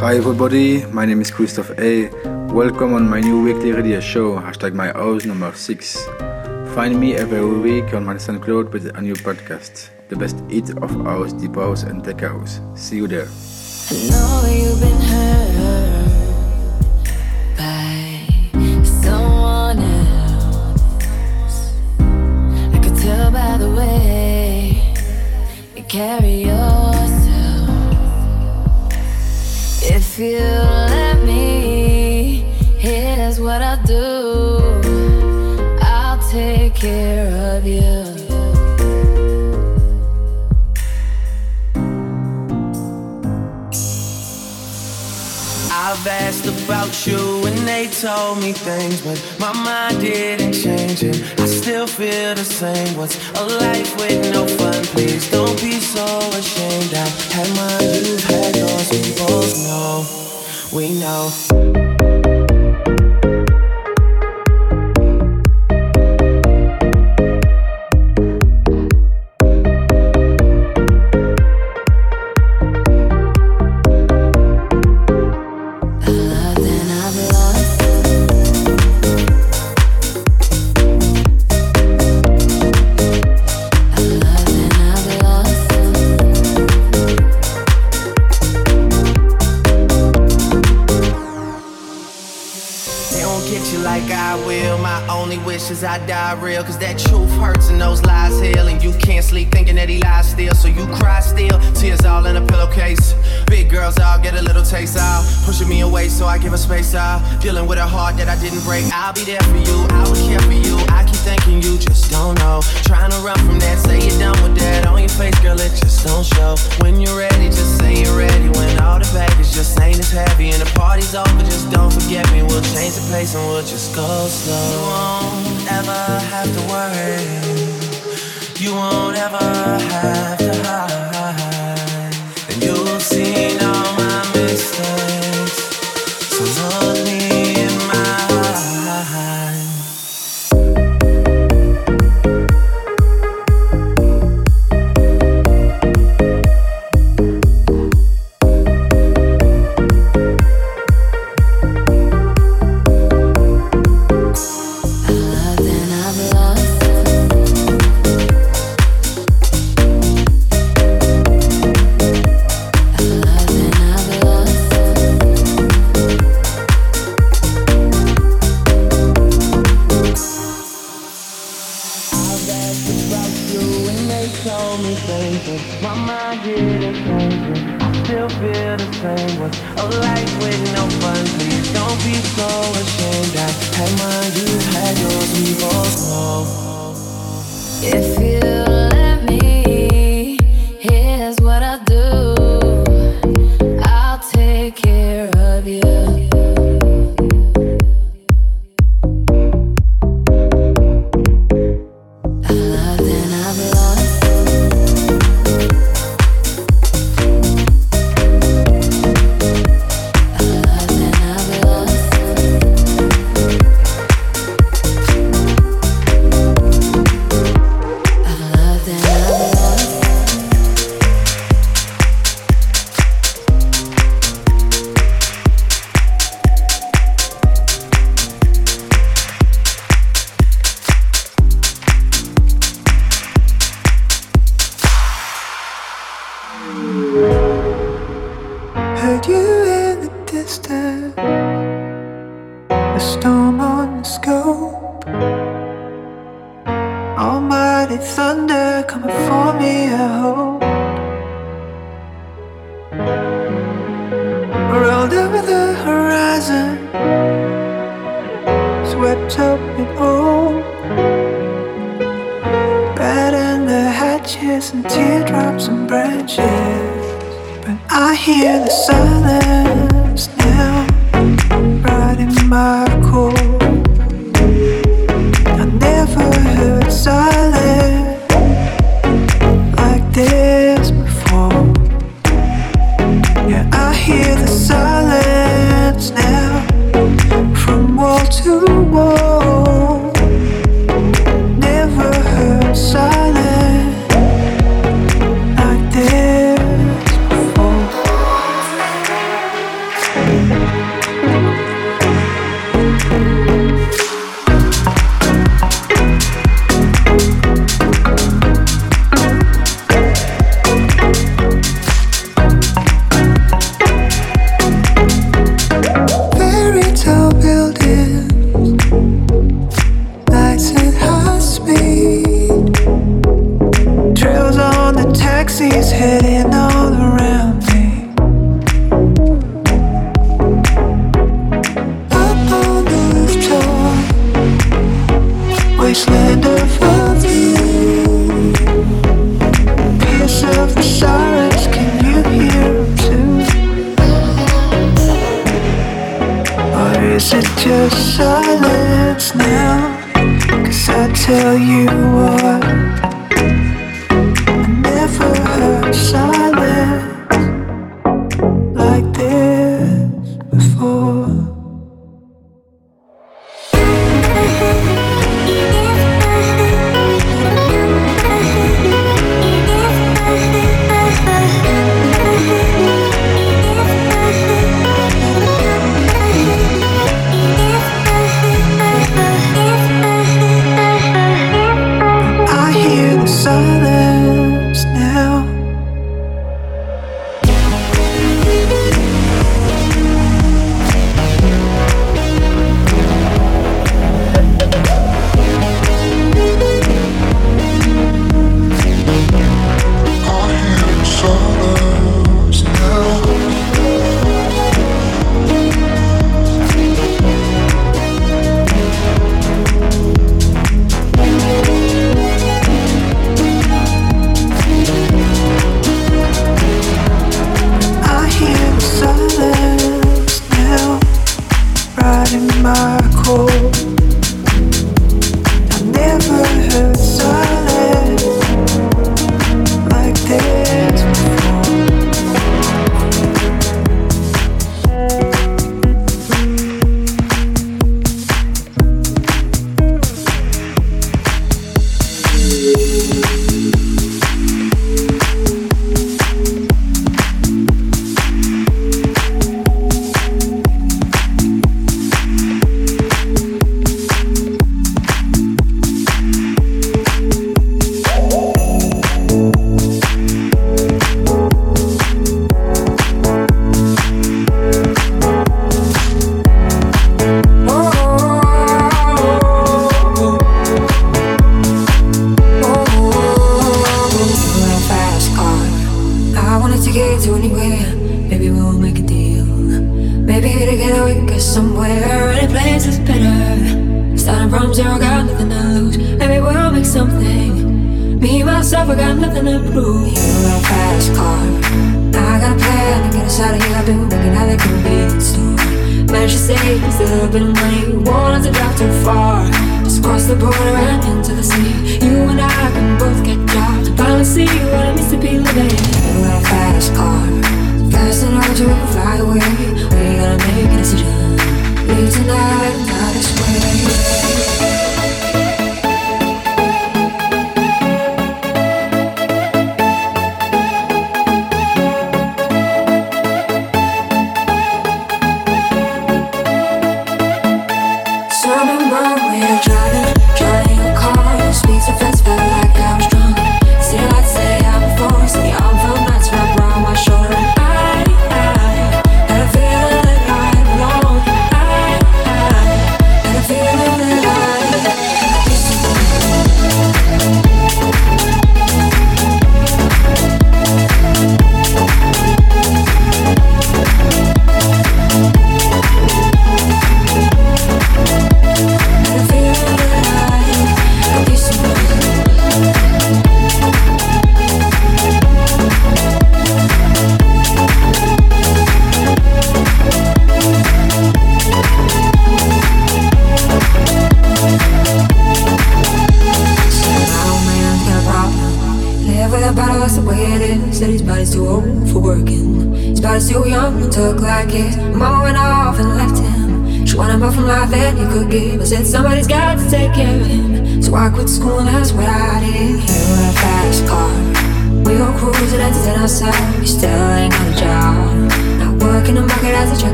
Hi everybody, my name is Kristoff A. Welcome on my new weekly radio show, hashtag my house number 6. Find me every week on my SoundCloud with a new podcast. The best hit of house, deep house and tech house. See you there. I know You let me, here's what I'll do I'll take care of you. I've asked about you and they told me things, but my mind didn't change and still feel the same. What's a life with no fun? Please don't be so ashamed. I had mine, you've had yours. We both know, we know. Real. Cause that truth hurts and those lies heal. And you can't sleep thinking that he lies still. So you cry still. Tears all in a pillowcase. Big girls all get a little taste out. Pushing me away so I give her space out. Dealing with a heart that I didn't break. I'll be there for you. I would care for you. I keep thinking you just don't know. Trying to run from that. Say you're done with that. On your face, girl, it just don't show. When you're ready, just say you're ready. When all the baggage just ain't as heavy. And the party's over, just don't forget me. We'll change the pace and we'll just go slow. Ever have to worry. You won't ever have swept up in old. Batten the hatches and teardrops and branches. But I hear the silence now, right in my core. I never heard silence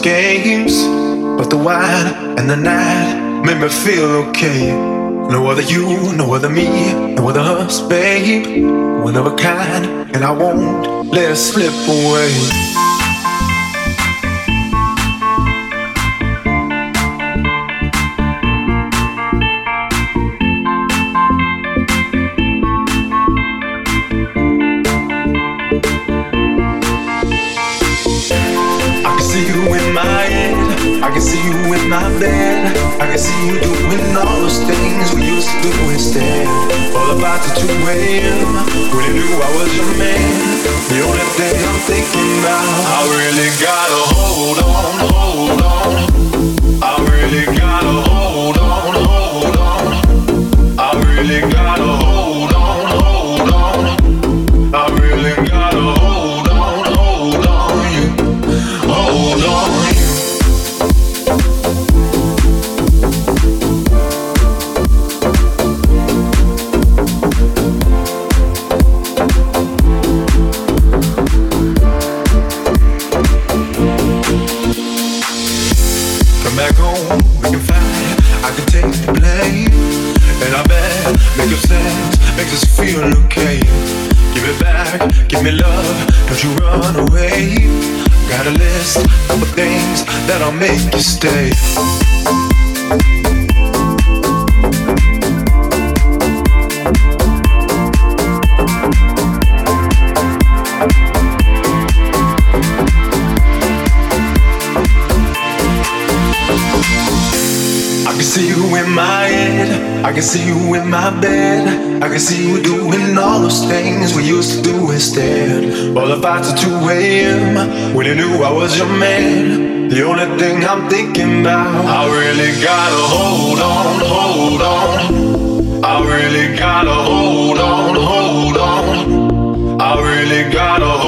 games. But the wine and the night made me feel okay. No other you, no other me, no other us, babe. One of a kind, and I won't let it slip away. My bed. I can see you doing all those things we used to do instead. All about the 2 a.m. when you knew I was your man. The only thing I'm thinking about, I really gotta hold on, hold on. I really gotta hold on, hold on. I really gotta hold on, that'll make you stay. Can see you in my bed. I can see you doing all those things we used to do instead. All about to 2 a.m. when you knew I was your man. The only thing I'm thinking about, I really gotta hold on, hold on. I really gotta hold on, hold on. I really gotta hold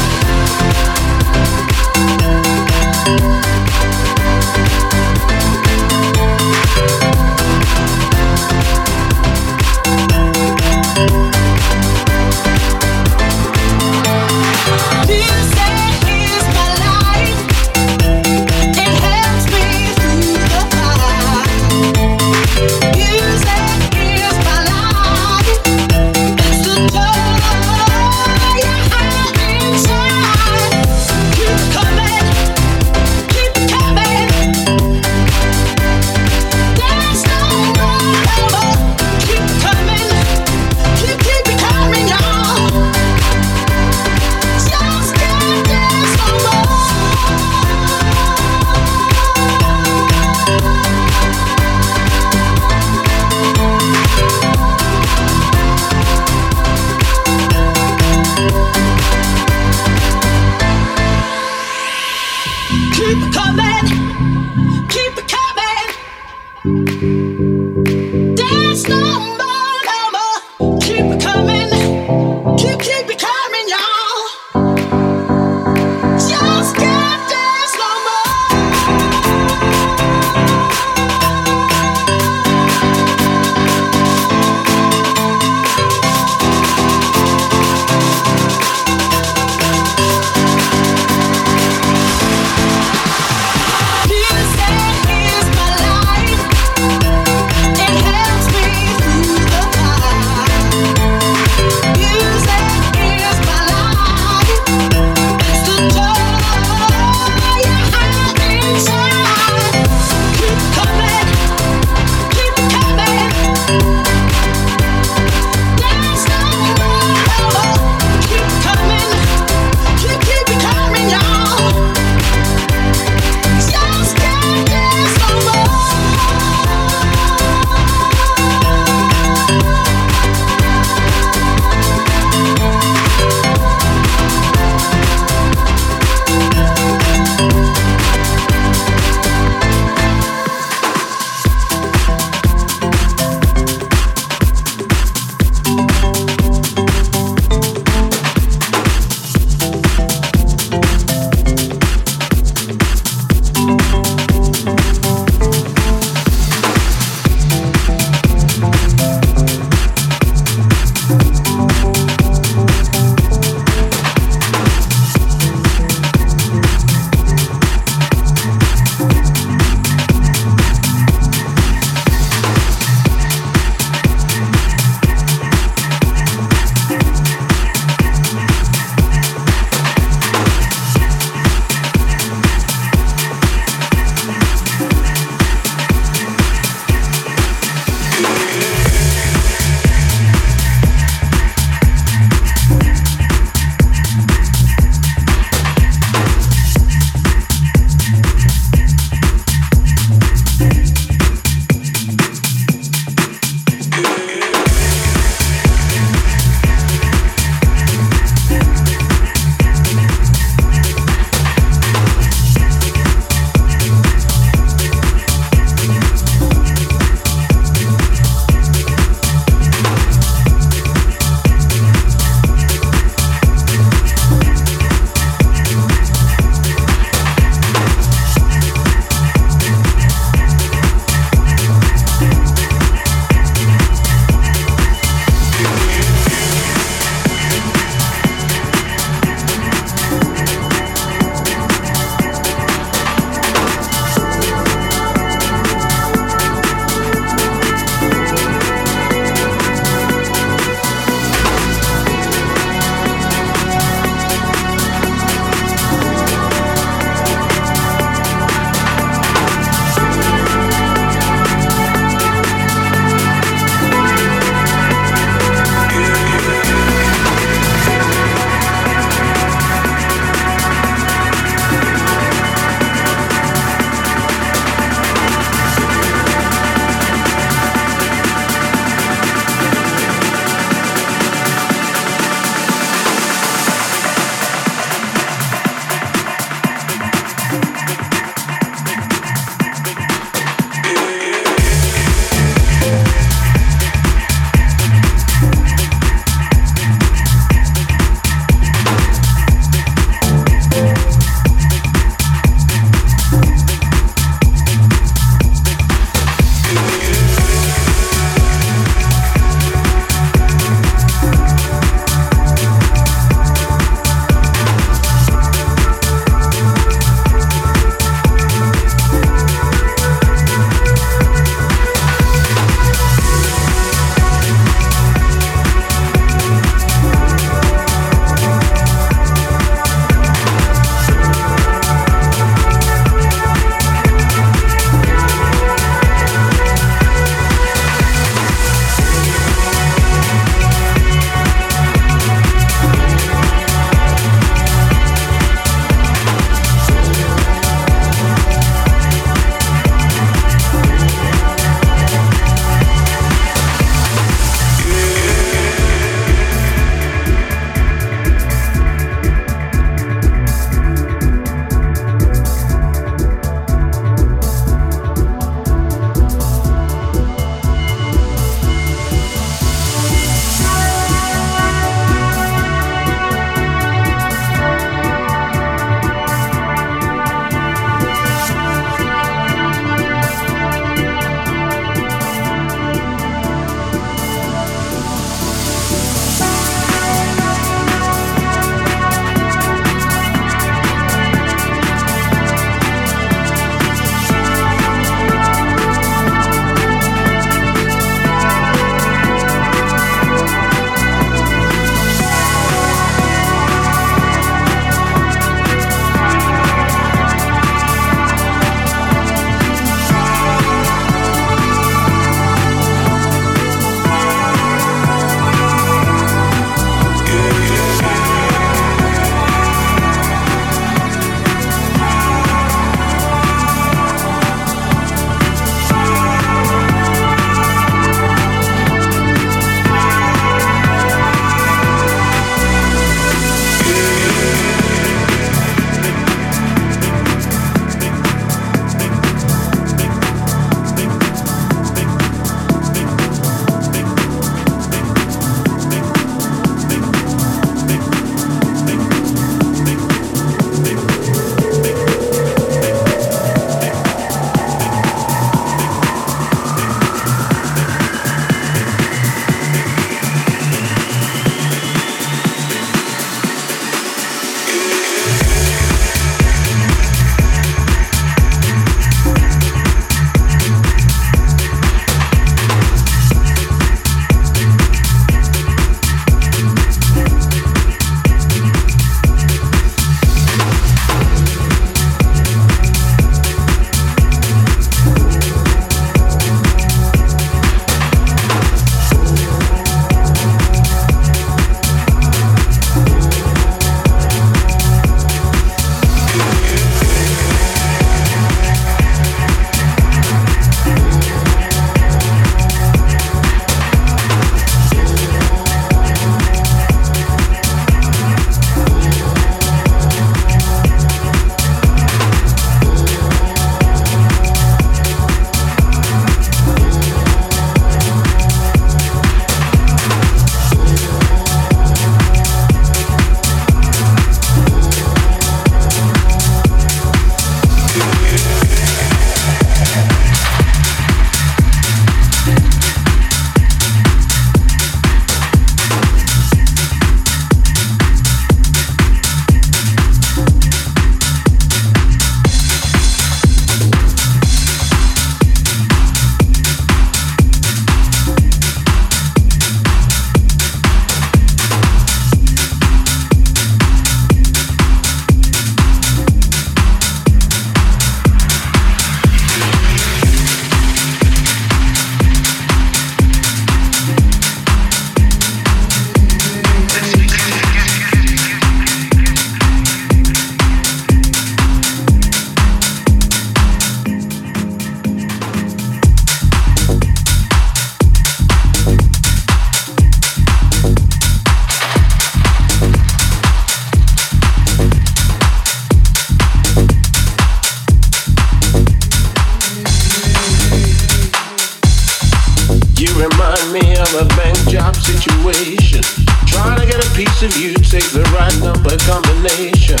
Remind me of a bank job situation. Trying to get a piece of you, take the right number combination.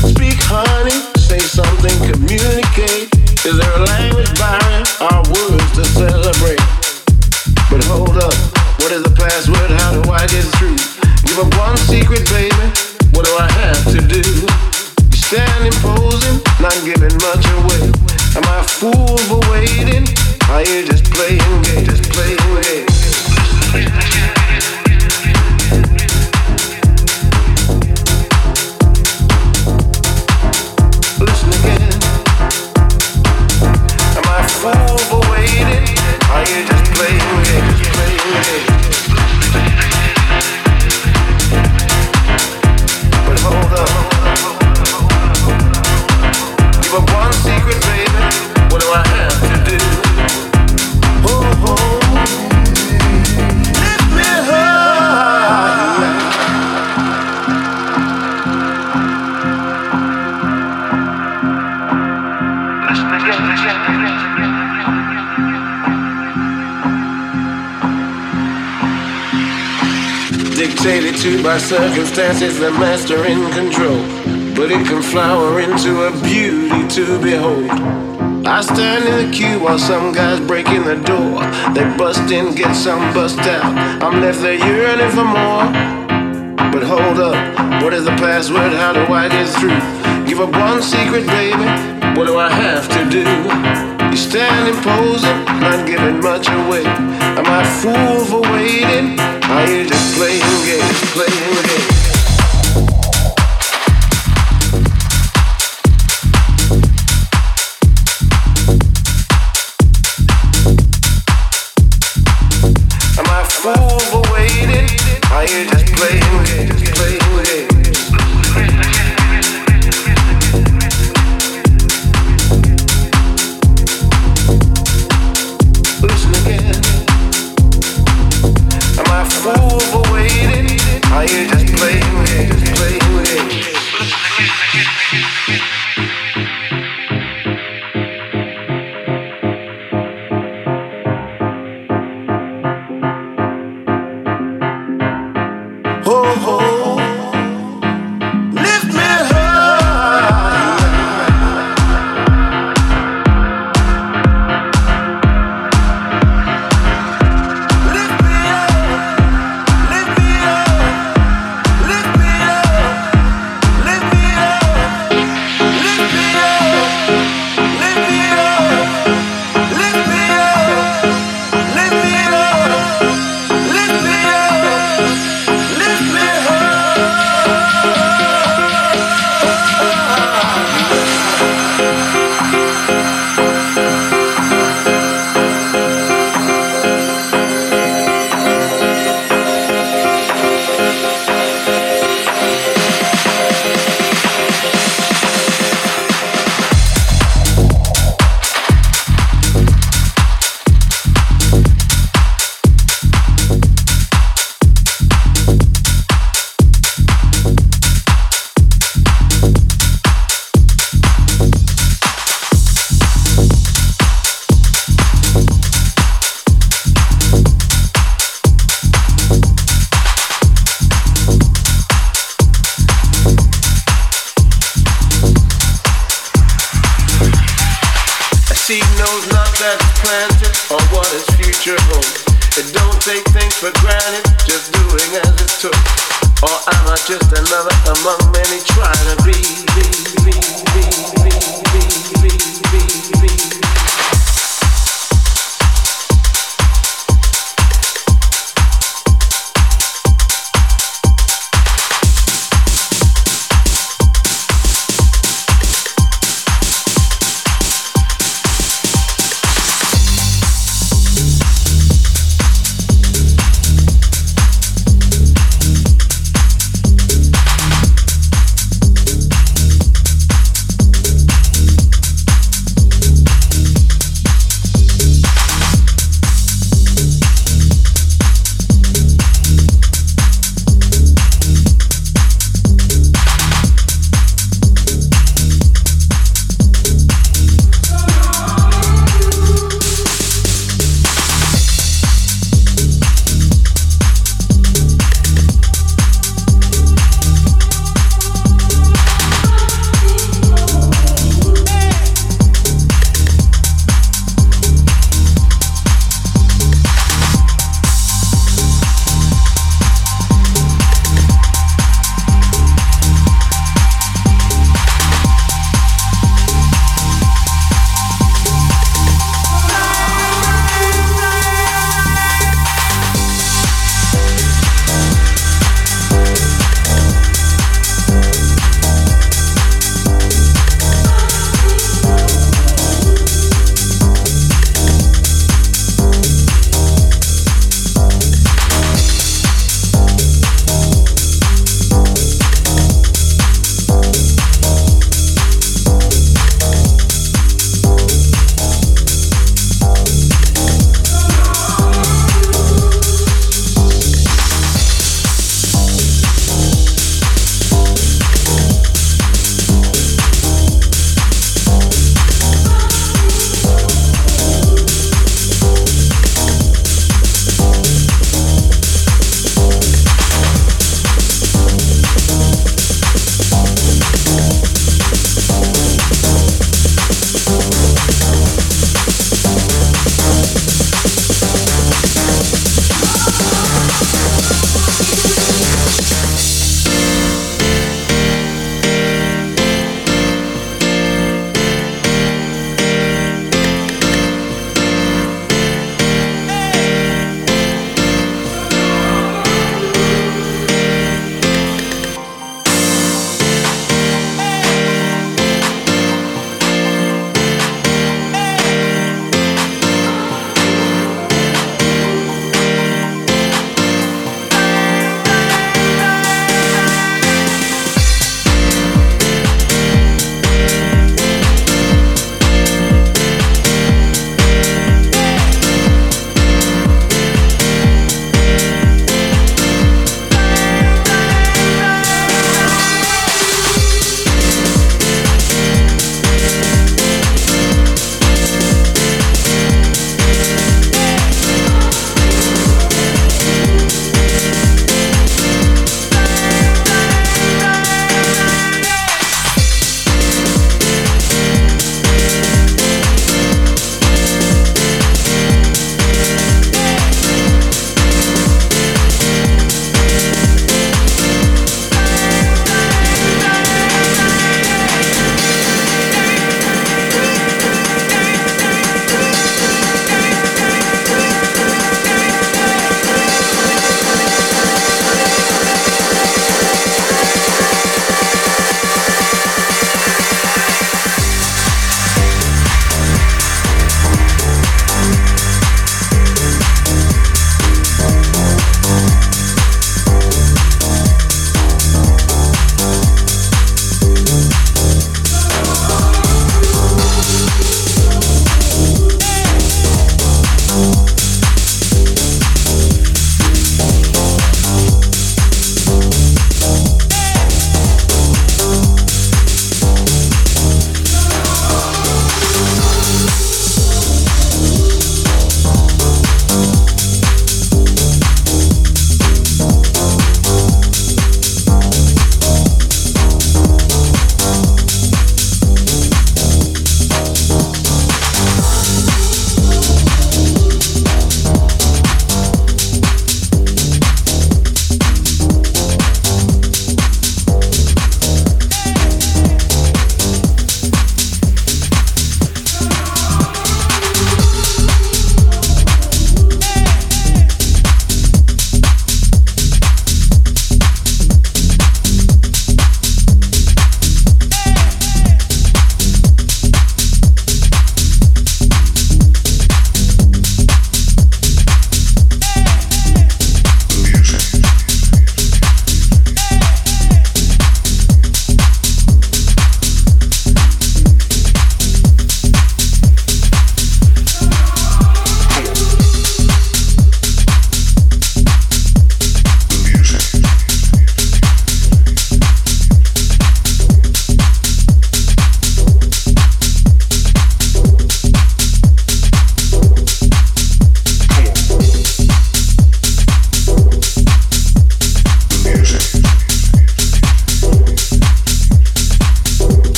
Speak, honey, say something, communicate. Is there a language barrier or words to celebrate? But hold up, what is the password? How do I get through? Give up one secret, baby. What do I have to do? Standing posing, not giving much away. Am I a fool for waiting? Are you just playing games? Just playing games. By circumstances, the master in control. But it can flower into a beauty to behold. I stand in the queue while some guys break in the door. They bust in, get some bust out. I'm left there yearning for more. But hold up, what is the password? How do I get through? Give up one secret, baby. What do I have to do? You standing posing, not giving much away. Am I fool for waiting? Are you just playing games, playing games?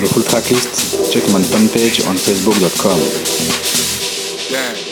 the full track list, check my homepage on facebook.com. Yeah.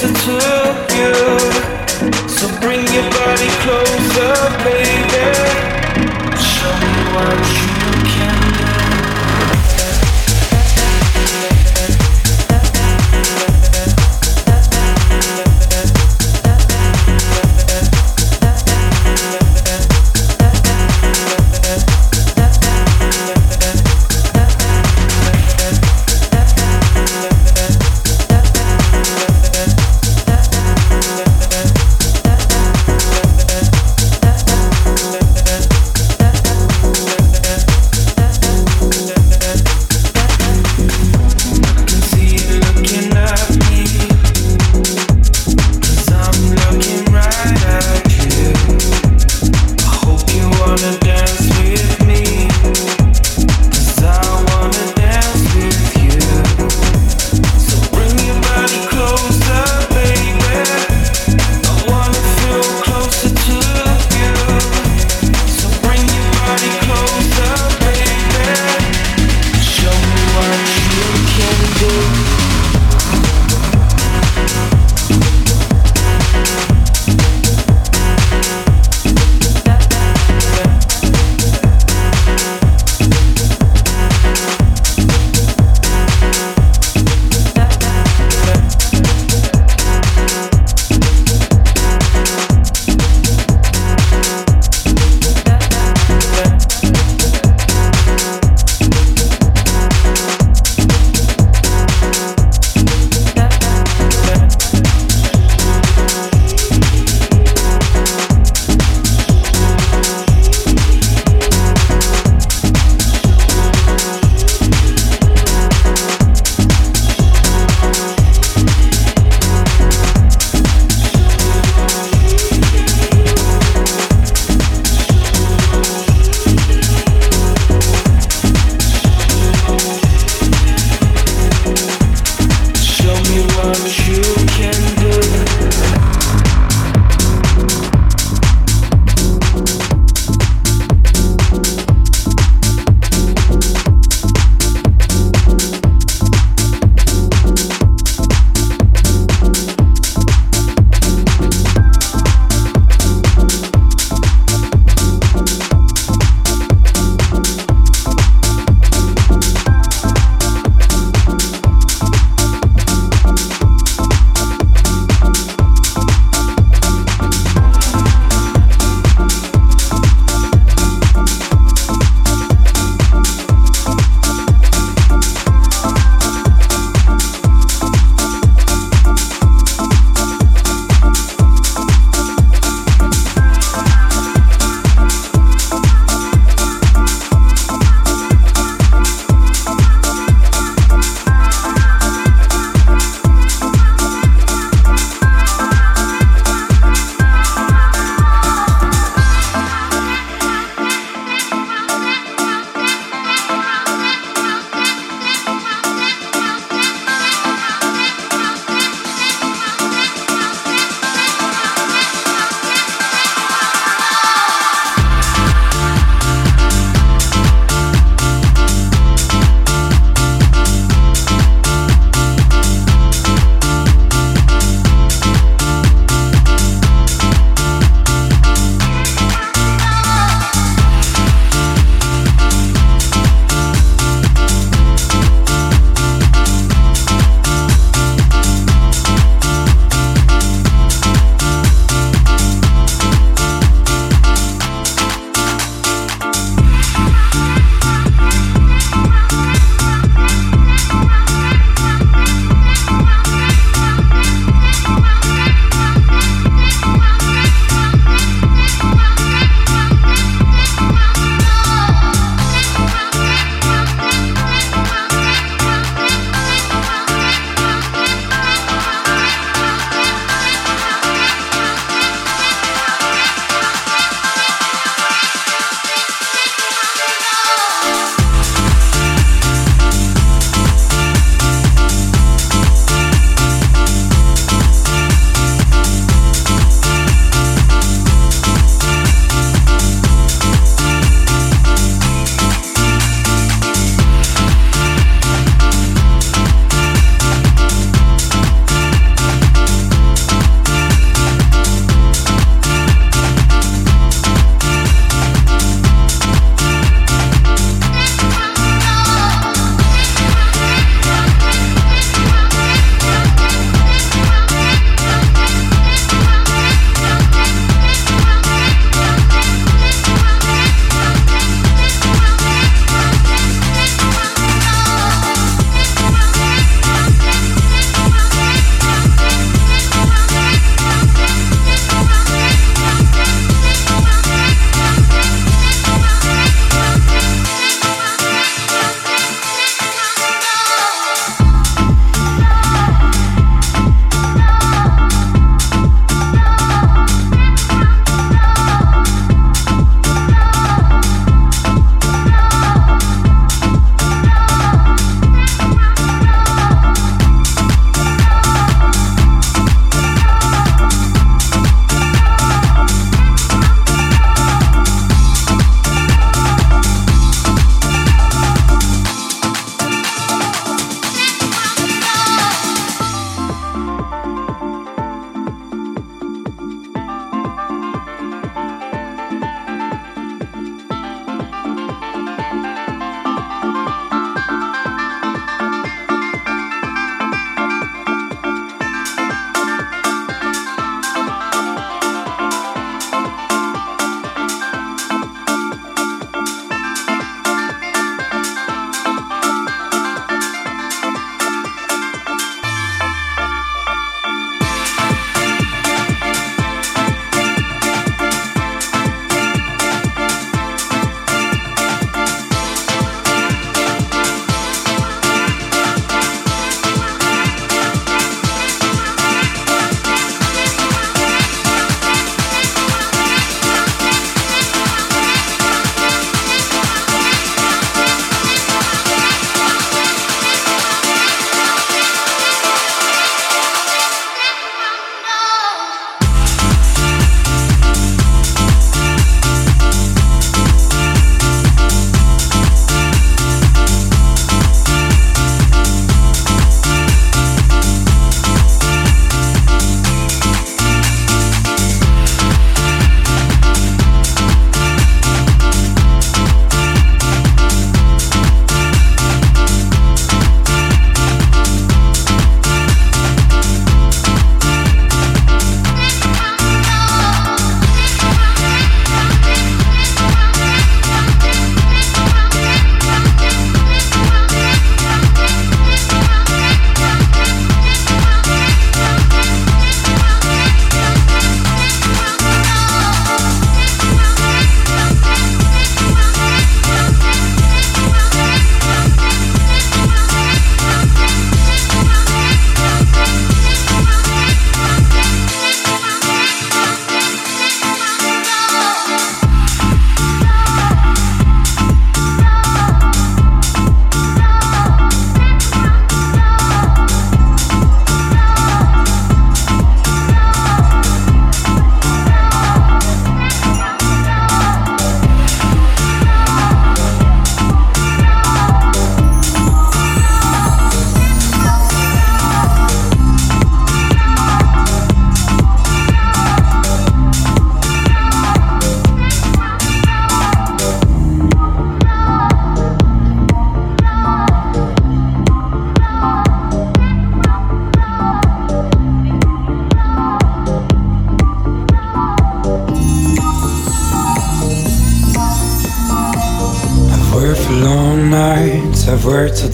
listen to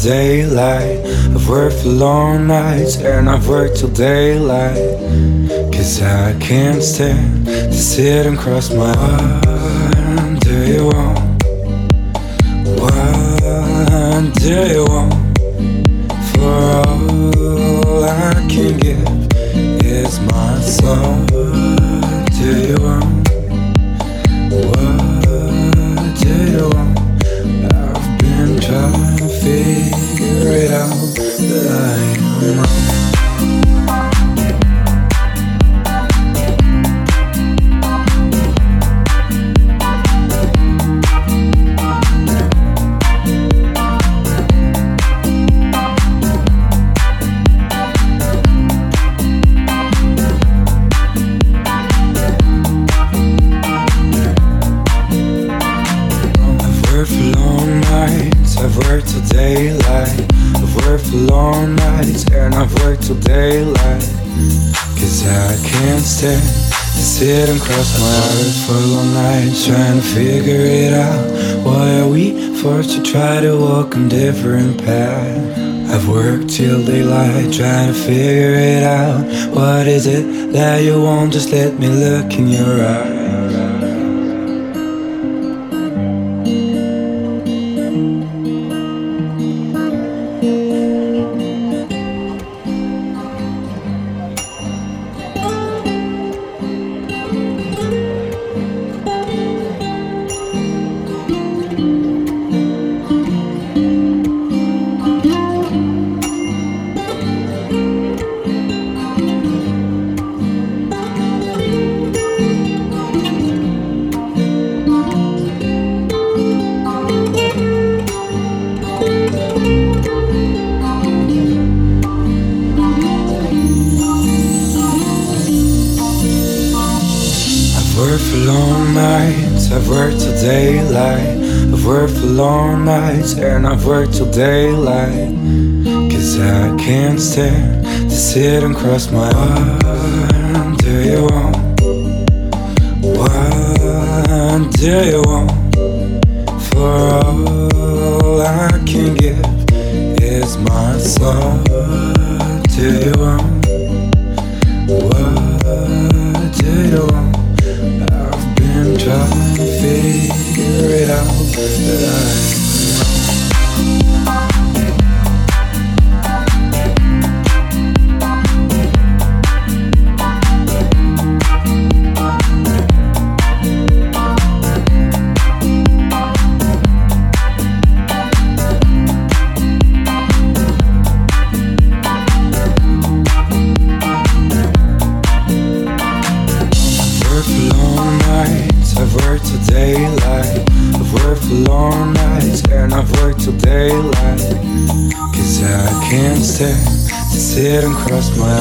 daylight. I've worked for long nights, and I've worked till daylight. Cause I can't stand to sit and cross my arms. Do you want? What do you want? For all I can give is my soul. And cross my arms for long nights, trying to figure it out. Why are we forced to try to walk on different paths? I've worked till daylight, trying to figure it out. What is it that you want? Just let me look in your eyes. Nights, and I've worked till daylight. Cause I can't stand to sit and cross my arms. Do you want? What do you want? For all I can give is my soul. Do you want? What do you want? I've been trying to figure it out, but I cross my.